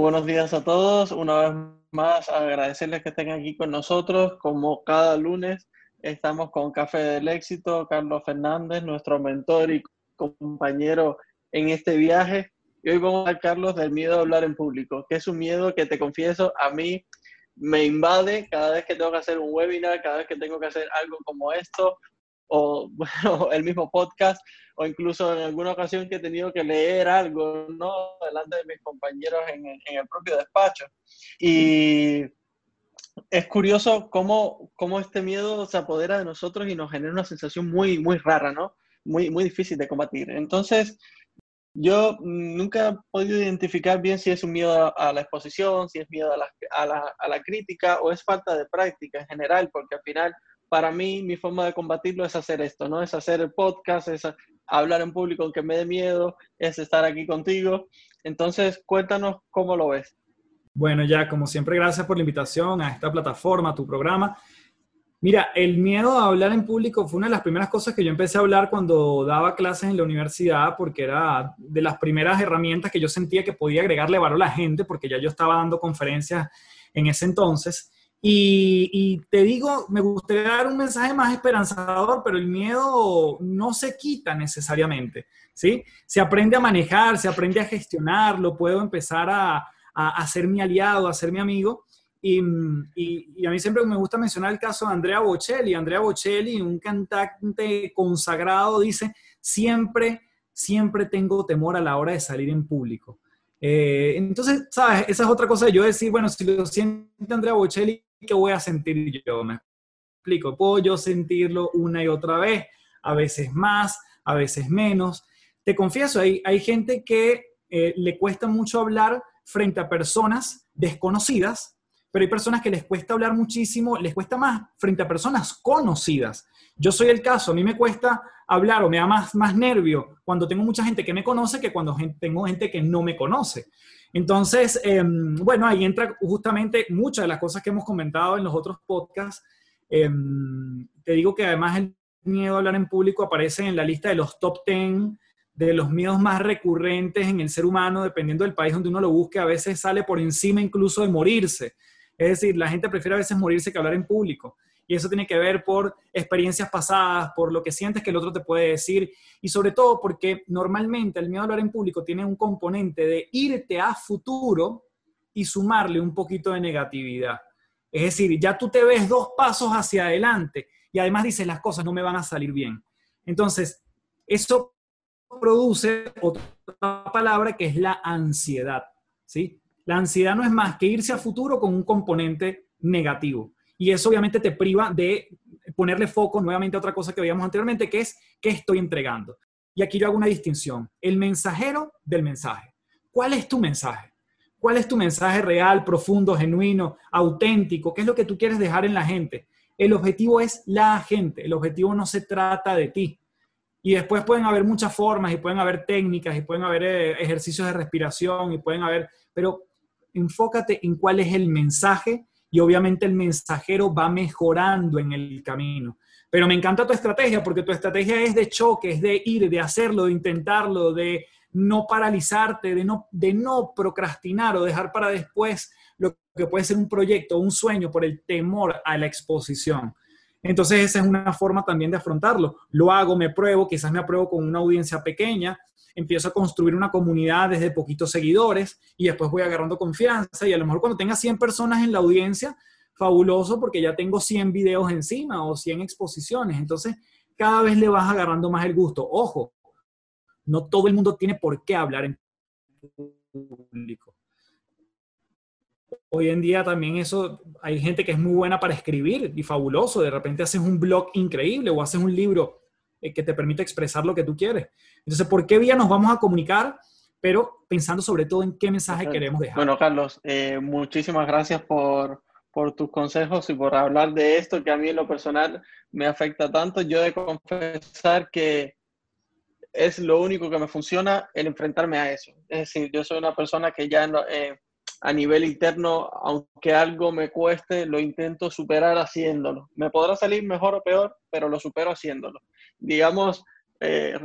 buenos días a todos. Una vez más, agradecerles que estén aquí con nosotros. Como cada lunes, estamos con Café del Éxito, Carlos Fernández, nuestro mentor y compañero en este viaje. Y hoy vamos a hablar, Carlos, del miedo a hablar en público, que es un miedo que te confieso, a mí me invade cada vez que tengo que hacer un webinar, cada vez que tengo que hacer algo como esto, o bueno, el mismo podcast, o incluso en alguna ocasión que he tenido que leer algo, ¿no? Delante de mis compañeros en, en el propio despacho. Y es curioso cómo, cómo, este miedo se apodera de nosotros y nos genera una sensación muy, muy rara, ¿no? Muy, muy difícil de combatir. Entonces, yo nunca he podido identificar bien si es un miedo a la exposición, si es miedo a la, a la, a la crítica o es falta de práctica en general, porque al final, para mí, mi forma de combatirlo es hacer esto, ¿no? Es hacer el podcast, es hablar en público aunque me dé miedo, es estar aquí contigo. Entonces, cuéntanos cómo lo ves. Bueno, ya, como siempre, gracias por la invitación a esta plataforma, a tu programa. Mira, el miedo a hablar en público fue una de las primeras cosas que yo empecé a hablar cuando daba clases en la universidad, porque era de las primeras herramientas que yo sentía que podía agregarle valor a la gente, porque ya yo estaba dando conferencias en ese entonces. Y, y, te digo, me gustaría dar un mensaje más esperanzador, pero el miedo no se quita necesariamente, ¿sí? Se aprende a manejar, se aprende a gestionar, lo puedo empezar a, a, a ser mi aliado, a ser mi amigo. Y, y, y, a mí siempre me gusta mencionar el caso de Andrea Bocelli. Andrea Bocelli, un cantante consagrado, dice, siempre, siempre tengo temor a la hora de salir en público. Eh, entonces, ¿sabes? Esa es otra cosa de yo decir, bueno, si lo siente Andrea Bocelli, ¿qué voy a sentir yo? Me explico, puedo yo sentirlo una y otra vez, a veces más, a veces menos. Te confieso, hay, hay gente que eh, le cuesta mucho hablar frente a personas desconocidas, pero hay personas que les cuesta hablar muchísimo, les cuesta más frente a personas conocidas. Yo soy el caso, a mí me cuesta hablar o me da más, más nervio cuando tengo mucha gente que me conoce que cuando tengo gente que no me conoce. Entonces, eh, bueno, ahí entra justamente muchas de las cosas que hemos comentado en los otros podcasts. Eh, te digo que además el miedo a hablar en público aparece en la lista de los top 10 de los miedos más recurrentes en el ser humano, dependiendo del país donde uno lo busque, a veces sale por encima incluso de morirse. Es decir, la gente prefiere a veces morirse que hablar en público. Y eso tiene que ver por experiencias pasadas, por lo que sientes que el otro te puede decir y sobre todo porque normalmente el miedo a hablar en público tiene un componente de irte a futuro y sumarle un poquito de negatividad. Es decir, ya tú te ves dos pasos hacia adelante y además dices las cosas no me van a salir bien. Entonces, eso produce otra palabra que es la ansiedad, ¿sí? La ansiedad no es más que irse a futuro con un componente negativo. Y eso obviamente te priva de ponerle foco nuevamente a otra cosa que veíamos anteriormente, que es qué estoy entregando. Y aquí yo hago una distinción. El mensajero del mensaje. ¿Cuál es tu mensaje? ¿Cuál es tu mensaje real, profundo, genuino, auténtico? ¿Qué es lo que tú quieres dejar en la gente? El objetivo es la gente. El objetivo no se trata de ti. Y después pueden haber muchas formas y pueden haber técnicas y pueden haber eh, ejercicios de respiración y pueden haber, pero enfócate en cuál es el mensaje y obviamente el mensajero va mejorando en el camino. Pero me encanta tu estrategia porque tu estrategia es de choque, es de ir, de hacerlo, de intentarlo, de no paralizarte, de no, de no procrastinar o dejar para después lo que puede ser un proyecto, un sueño por el temor a la exposición. Entonces esa es una forma también de afrontarlo. Lo hago, me pruebo, quizás me apruebo con una audiencia pequeña, empiezo a construir una comunidad desde poquitos seguidores y después voy agarrando confianza y a lo mejor cuando tenga 100 personas en la audiencia, fabuloso porque ya tengo 100 videos encima o 100 exposiciones. Entonces, cada vez le vas agarrando más el gusto. Ojo, no todo el mundo tiene por qué hablar en público. Hoy en día también eso, hay gente que es muy buena para escribir y fabuloso. De repente haces un blog increíble o haces un libro eh, que te permite expresar lo que tú quieres. Entonces, ¿por qué vía nos vamos a comunicar? pero pensando sobre todo en qué mensaje queremos dejar. Bueno, Carlos, eh, muchísimas gracias por, por tus consejos y por hablar de esto que a mí en lo personal me afecta tanto. Yo he de confesar que es lo único que me funciona el enfrentarme a eso. Es decir, yo soy una persona que ya eh, a nivel interno, aunque algo me cueste, lo intento superar haciéndolo. Me podrá salir mejor o peor, pero lo supero haciéndolo. Digamos, eh,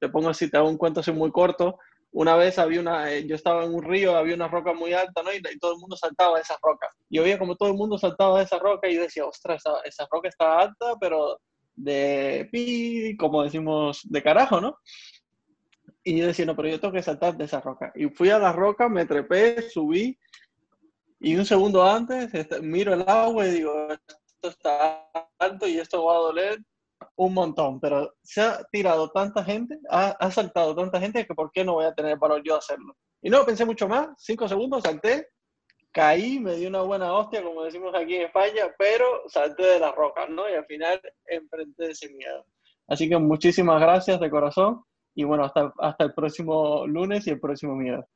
te pongo así, te hago un cuento así muy corto. Una vez había una, eh, yo estaba en un río, había una roca muy alta, ¿no? Y, todo el mundo saltaba de esa roca. Yo veía como todo el mundo saltaba de esa roca y yo decía, ostras, esa, esa roca está alta, pero de pi, como decimos, de carajo, ¿no? Y yo decía, no, pero yo tengo que saltar de esa roca. Y fui a la roca, me trepé, subí, y un segundo antes este, miro el agua y digo, esto está alto y esto va a doler un montón, pero se ha tirado tanta gente, ha, ha saltado tanta gente que ¿por qué no voy a tener valor yo hacerlo? Y no pensé mucho más, cinco segundos, salté, caí, me di una buena hostia, como decimos aquí en España, pero salté de las rocas, ¿no? Y al final enfrenté ese miedo. Así que muchísimas gracias de corazón y bueno, hasta, hasta el próximo lunes y el próximo miedo.